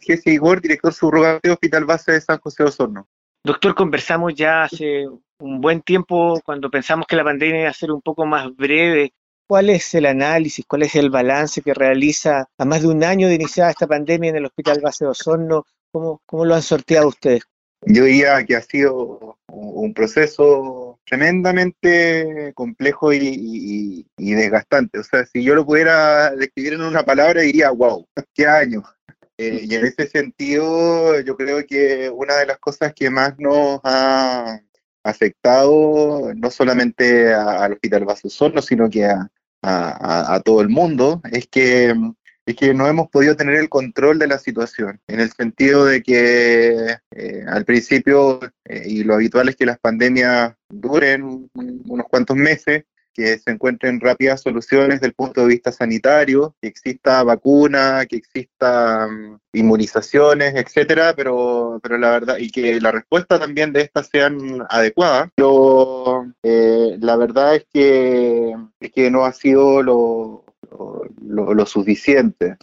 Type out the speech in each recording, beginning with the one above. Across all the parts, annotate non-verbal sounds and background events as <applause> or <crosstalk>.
Jesse Igor, director subrogante de Hospital Base de San José de Osorno. Doctor, conversamos ya hace un buen tiempo cuando pensamos que la pandemia iba a ser un poco más breve. ¿Cuál es el análisis, cuál es el balance que realiza a más de un año de iniciada esta pandemia en el Hospital Base de Osorno? ¿Cómo, cómo lo han sorteado ustedes? Yo diría que ha sido un proceso tremendamente complejo y, desgastante. O sea, si yo lo pudiera describir en una palabra, diría, wow, <laughs> qué año. Eh, y en ese sentido, yo creo que una de las cosas que más nos ha afectado, no solamente al Hospital Sorno, sino que a, a, todo el mundo, es que es que no hemos podido tener el control de la situación, en el sentido de que eh, al principio, eh, y lo habitual es que las pandemias duren unos cuantos meses, que se encuentren rápidas soluciones desde el punto de vista sanitario, que exista vacuna, que exista mm, inmunizaciones, etcétera, pero, pero la verdad, y que la respuesta también de estas sean adecuadas. Pero eh, la verdad es que, es que no ha sido lo, lo, suficiente.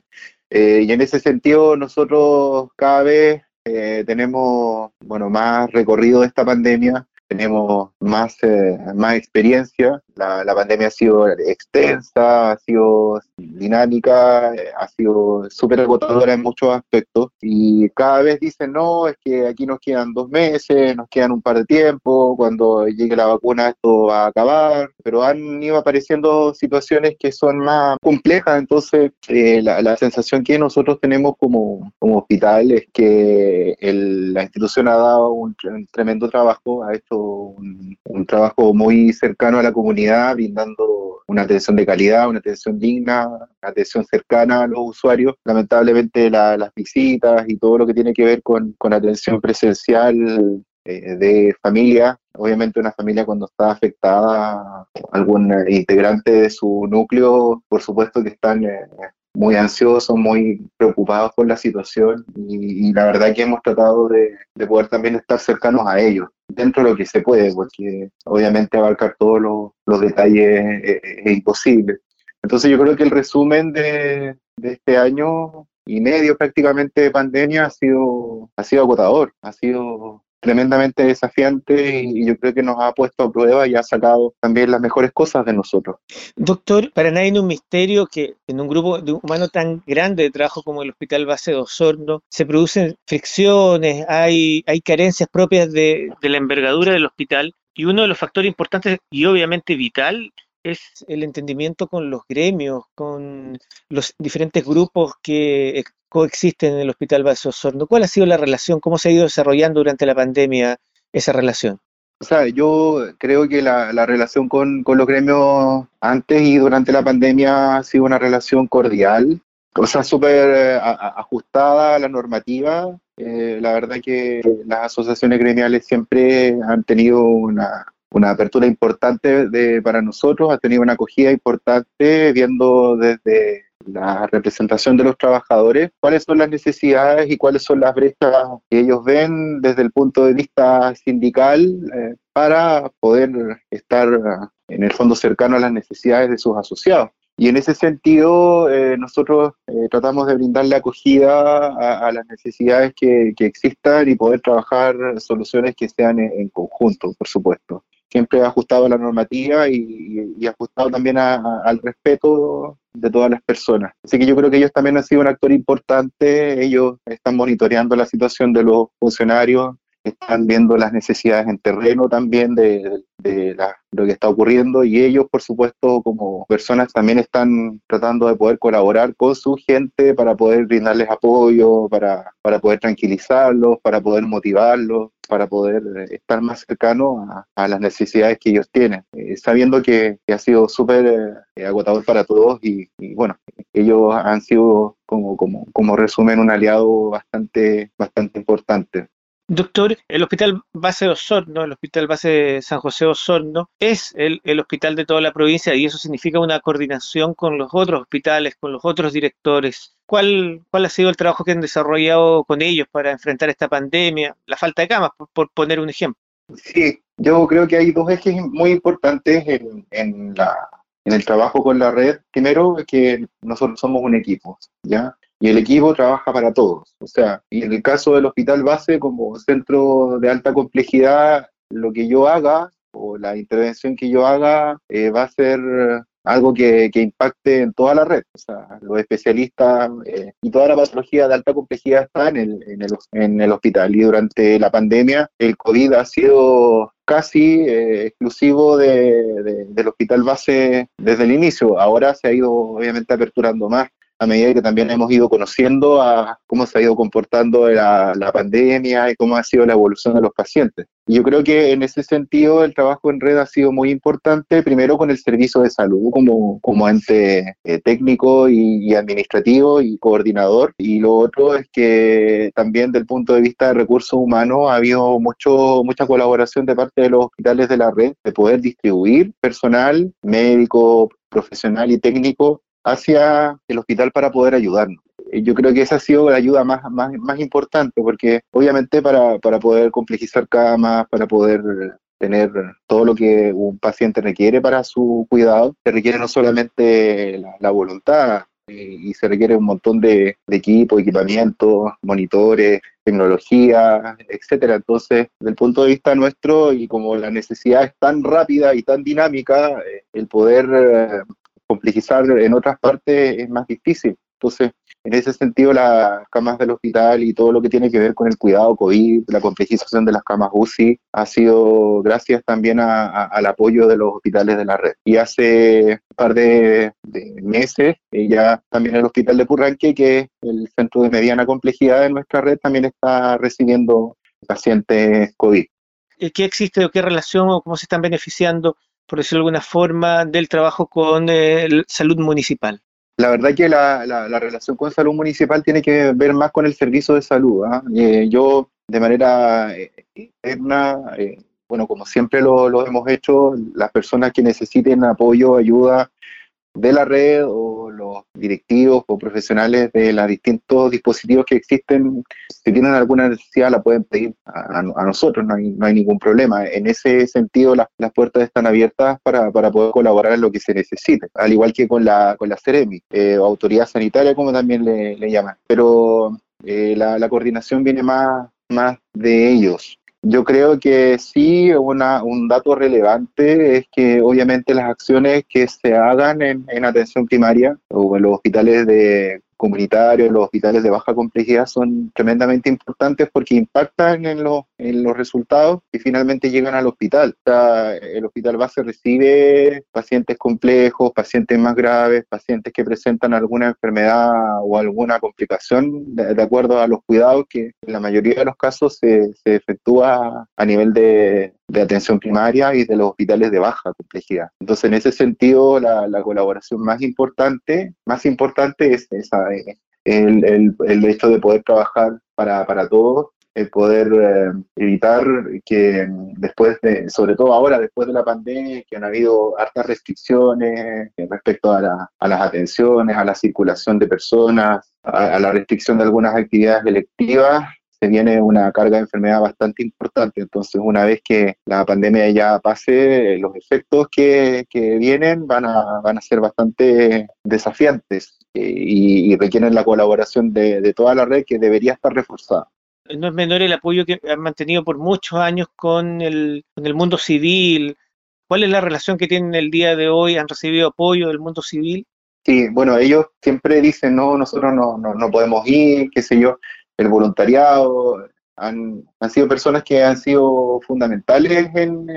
Eh, y en ese sentido, nosotros cada vez eh, tenemos bueno, más recorrido de esta pandemia, tenemos más, eh, más experiencia. La, la, pandemia ha sido extensa, ha sido dinámica, eh, ha sido súper agotadora en muchos aspectos. Y cada vez dicen, no, es que aquí nos quedan dos meses, nos quedan un par de tiempo, cuando llegue la vacuna esto va a acabar, pero han ido apareciendo situaciones que son más complejas, entonces eh, la, la, sensación que nosotros tenemos como, como hospital es que el, la institución ha dado un, un tremendo trabajo, ha hecho un, trabajo muy cercano a la comunidad, brindando una atención de calidad, una atención digna, una atención cercana a los usuarios. Lamentablemente las visitas y todo lo que tiene que ver con, atención presencial eh, de familia, obviamente una familia cuando está afectada, algún integrante de su núcleo, por supuesto que están eh, muy ansiosos, muy preocupados por la situación y, la verdad que hemos tratado de, poder también estar cercanos a ellos, dentro de lo que se puede, porque obviamente abarcar todos los, detalles es, imposible. Entonces yo creo que el resumen de, de este año y medio prácticamente de pandemia ha sido, ha sido agotador, ha sido tremendamente desafiante y yo creo que nos ha puesto a prueba y ha sacado también las mejores cosas de nosotros. Doctor, para nadie es un misterio que en un grupo de humano tan grande de trabajo como el Hospital Base de Osorno se producen fricciones, hay, hay carencias propias de, de la envergadura del hospital y uno de los factores importantes y obviamente vital es el entendimiento con los gremios, con los diferentes grupos que coexisten en el Hospital Vaso Osorno. ¿Cuál ha sido la relación? ¿Cómo se ha ido desarrollando durante la pandemia esa relación? O sea, yo creo que la, relación con, los gremios antes y durante la pandemia ha sido una relación cordial, o sea, súper eh, ajustada a la normativa. Eh, la verdad que las asociaciones gremiales siempre han tenido una, una apertura importante de, para nosotros, ha tenido una acogida importante viendo desde la representación de los trabajadores, cuáles son las necesidades y cuáles son las brechas que ellos ven desde el punto de vista sindical eh, para poder estar en el fondo cercano a las necesidades de sus asociados. Y en ese sentido, eh, nosotros eh, tratamos de brindarle acogida a, las necesidades que, existan y poder trabajar soluciones que sean en conjunto, por supuesto siempre ajustado a la normativa y, ajustado también al respeto de todas las personas. Así que yo creo que ellos también han sido un actor importante, ellos están monitoreando la situación de los funcionarios, están viendo las necesidades en terreno también de, lo que está ocurriendo y ellos, por supuesto, como personas también están tratando de poder colaborar con su gente para poder brindarles apoyo, para, para poder tranquilizarlos, para poder motivarlos para poder estar más cercano a, las necesidades que ellos tienen, eh, sabiendo que, ha sido súper eh, agotador para todos y, bueno, ellos han sido como, como, como resumen un aliado bastante, bastante importante. Doctor, el Hospital Base de Osorno, el Hospital Base San José Osorno, es el, el, hospital de toda la provincia y eso significa una coordinación con los otros hospitales, con los otros directores. ¿Cuál, cuál ha sido el trabajo que han desarrollado con ellos para enfrentar esta pandemia, la falta de camas, por, poner un ejemplo? Sí, yo creo que hay dos ejes muy importantes en, en, la, en el trabajo con la red, primero es que nosotros somos un equipo, ¿ya? Y el equipo trabaja para todos. O sea, y en el caso del hospital base, como centro de alta complejidad, lo que yo haga o la intervención que yo haga eh, va a ser algo que, impacte en toda la red. O sea, los especialistas eh, y toda la patología de alta complejidad está en el, en, el, en el hospital. Y durante la pandemia, el COVID ha sido casi eh, exclusivo de, de, del hospital base desde el inicio. Ahora se ha ido obviamente aperturando más a medida que también hemos ido conociendo a cómo se ha ido comportando la, la, pandemia y cómo ha sido la evolución de los pacientes. Yo creo que en ese sentido el trabajo en red ha sido muy importante, primero con el servicio de salud como, como ente eh, técnico y, y, administrativo y coordinador. Y lo otro es que también del punto de vista de recursos humanos ha habido mucho, mucha colaboración de parte de los hospitales de la red de poder distribuir personal médico, profesional y técnico hacia el hospital para poder ayudarnos. Yo creo que esa ha sido la ayuda más, más, más importante, porque obviamente para, para poder complejizar camas, para poder tener todo lo que un paciente requiere para su cuidado, se requiere no solamente la, voluntad, y se requiere un montón de, de equipo, equipamiento, monitores, tecnología, etcétera. Entonces, desde el punto de vista nuestro, y como la necesidad es tan rápida y tan dinámica, eh, el poder eh, complejizar en otras partes es más difícil. Entonces, en ese sentido, las camas del hospital y todo lo que tiene que ver con el cuidado COVID, la complejización de las camas UCI, ha sido gracias también a, al apoyo de los hospitales de la red. Y hace un par de, meses, eh, ya también el hospital de Purranque, que es el centro de mediana complejidad de nuestra red, también está recibiendo pacientes COVID. ¿Qué existe o qué relación o cómo se están beneficiando por decirlo de alguna forma, del trabajo con eh, salud municipal? La verdad que la, la, la, relación con salud municipal tiene que ver más con el servicio de salud. ¿eh? Eh, yo, de manera eh, interna, eh, bueno, como siempre lo, lo, hemos hecho, las personas que necesiten apoyo, ayuda de la red o los directivos o profesionales de los distintos dispositivos que existen, si tienen alguna necesidad la pueden pedir a, nosotros, no hay, no hay, ningún problema. En ese sentido las, las puertas están abiertas para, para, poder colaborar en lo que se necesite, al igual que con la, con la CEREMI, eh, o Autoridad Sanitaria como también le, le llaman. Pero eh, la, la coordinación viene más, más de ellos. Yo creo que sí, una, un dato relevante es que obviamente las acciones que se hagan en, en atención primaria o en los hospitales de comunitarios, los hospitales de baja complejidad son tremendamente importantes porque impactan en, lo, en los resultados y finalmente llegan al hospital. O sea, el hospital base recibe pacientes complejos, pacientes más graves, pacientes que presentan alguna enfermedad o alguna complicación de, de acuerdo a los cuidados que en la mayoría de los casos se, se efectúa a nivel de, de atención primaria y de los hospitales de baja complejidad. Entonces, en ese sentido, la, la colaboración más importante, más importante es esa, eh, el, el, hecho de poder trabajar para, para todos, el poder eh, evitar que después de, sobre todo ahora, después de la pandemia, que han habido hartas restricciones respecto a, la, a las atenciones, a la circulación de personas, a, a la restricción de algunas actividades electivas, se viene una carga de enfermedad bastante importante. Entonces, una vez que la pandemia ya pase, los efectos que, que vienen van a, van a ser bastante desafiantes eh, y, y, requieren la colaboración de, de toda la red que debería estar reforzada no es menor el apoyo que han mantenido por muchos años con el, con el mundo civil. ¿Cuál es la relación que tienen el día de hoy? ¿Han recibido apoyo del mundo civil? Sí, bueno, ellos siempre dicen, no, nosotros no, no, no podemos ir, qué sé yo, el voluntariado, han, han, sido personas que han sido fundamentales en,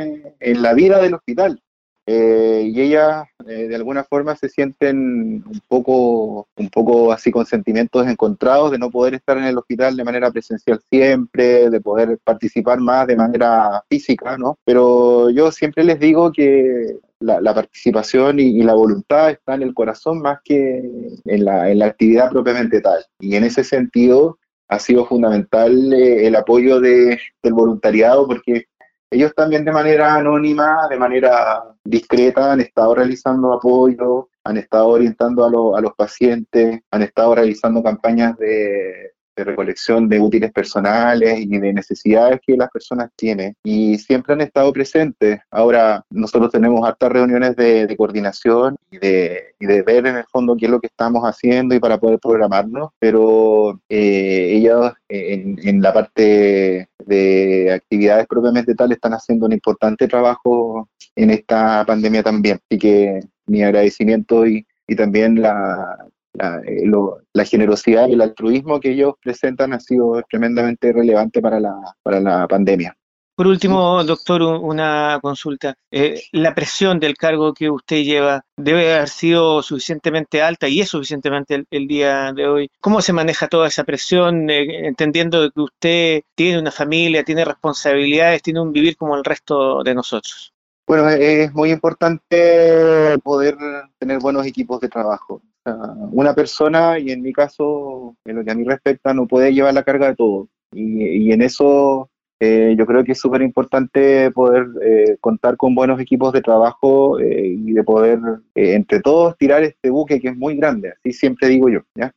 en la vida del hospital. Eh, y ellas eh, de alguna forma se sienten un poco, un poco así con sentimientos encontrados de no poder estar en el hospital de manera presencial siempre, de poder participar más de manera física, ¿no? Pero yo siempre les digo que la, la participación y, y, la voluntad está en el corazón más que en la, en la actividad propiamente tal. Y en ese sentido, ha sido fundamental eh, el apoyo de, del voluntariado porque ellos también de manera anónima, de manera discreta, han estado realizando apoyo, han estado orientando a, lo, a los pacientes, han estado realizando campañas de, recolección de útiles personales y de necesidades que las personas tienen y siempre han estado presentes. Ahora nosotros tenemos hartas reuniones de, coordinación y de, y de, ver en el fondo qué es lo que estamos haciendo y para poder programarnos, pero eh, ellos en, en la parte de actividades propiamente tal están haciendo un importante trabajo en esta pandemia también. Así que mi agradecimiento y, y también la, la, eh, la, generosidad y el altruismo que ellos presentan ha sido tremendamente relevante para la, para la pandemia. Por último, doctor, una consulta. Eh, la presión del cargo que usted lleva debe haber sido suficientemente alta y es suficientemente el, día de hoy. ¿Cómo se maneja toda esa presión, eh, entendiendo que usted tiene una familia, tiene responsabilidades, tiene un vivir como el resto de nosotros? Bueno, es muy importante poder tener buenos equipos de trabajo. Una persona, y en mi caso, en lo que a mí respecta, no puede llevar la carga de todo. Y, en eso eh, yo creo que es súper importante poder eh, contar con buenos equipos de trabajo eh, y de poder entre todos tirar este buque que es muy grande, así siempre digo yo. ¿ya?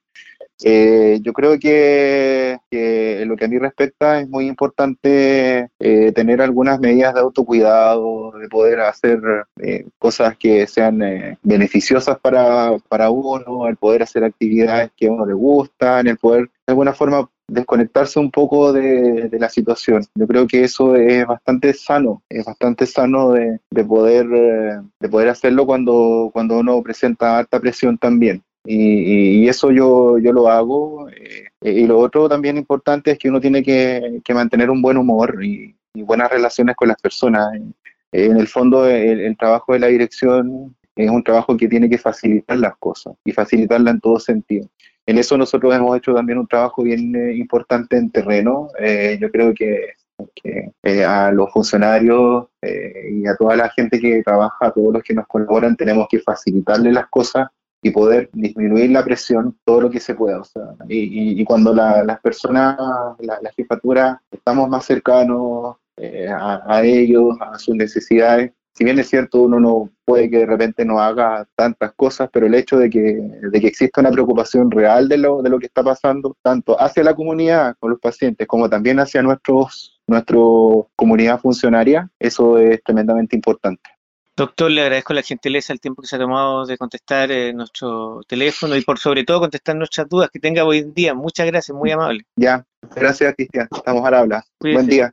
Eh, yo creo que, en lo que a mí respecta es muy importante eh, tener algunas medidas de autocuidado, de poder hacer eh, cosas que sean beneficiosas para, para uno, el poder hacer actividades que a uno le gustan, el poder de alguna forma desconectarse un poco de, la situación. Yo creo que eso es bastante sano, es bastante sano de, de poder, de poder hacerlo cuando, cuando uno presenta alta presión también. Y, eso yo, yo lo hago. Eh, y lo otro también importante es que uno tiene que, mantener un buen humor y, buenas relaciones con las personas. en el fondo, el, trabajo de la dirección es un trabajo que tiene que facilitar las cosas y facilitarla en todo sentido. En eso nosotros hemos hecho también un trabajo bien eh, importante en terreno. Eh, yo creo que, a los funcionarios y a toda la gente que trabaja, a todos los que nos colaboran, tenemos que facilitarle las cosas y poder disminuir la presión todo lo que se pueda. O sea, y, y, cuando las personas, la, jefatura, estamos más cercanos eh, a, ellos, a sus necesidades, si bien es cierto, uno no puede que de repente no haga tantas cosas, pero el hecho de que, de que exista una preocupación real de lo, de lo que está pasando, tanto hacia la comunidad con los pacientes, como también hacia nuestros, nuestra comunidad funcionaria, eso es tremendamente importante. Doctor, le agradezco la gentileza, el tiempo que se ha tomado de contestar eh, nuestro teléfono y por sobre todo contestar nuestras dudas que tenga hoy en día. Muchas gracias, muy amable. Ya, gracias Cristian, estamos al habla. Buen día.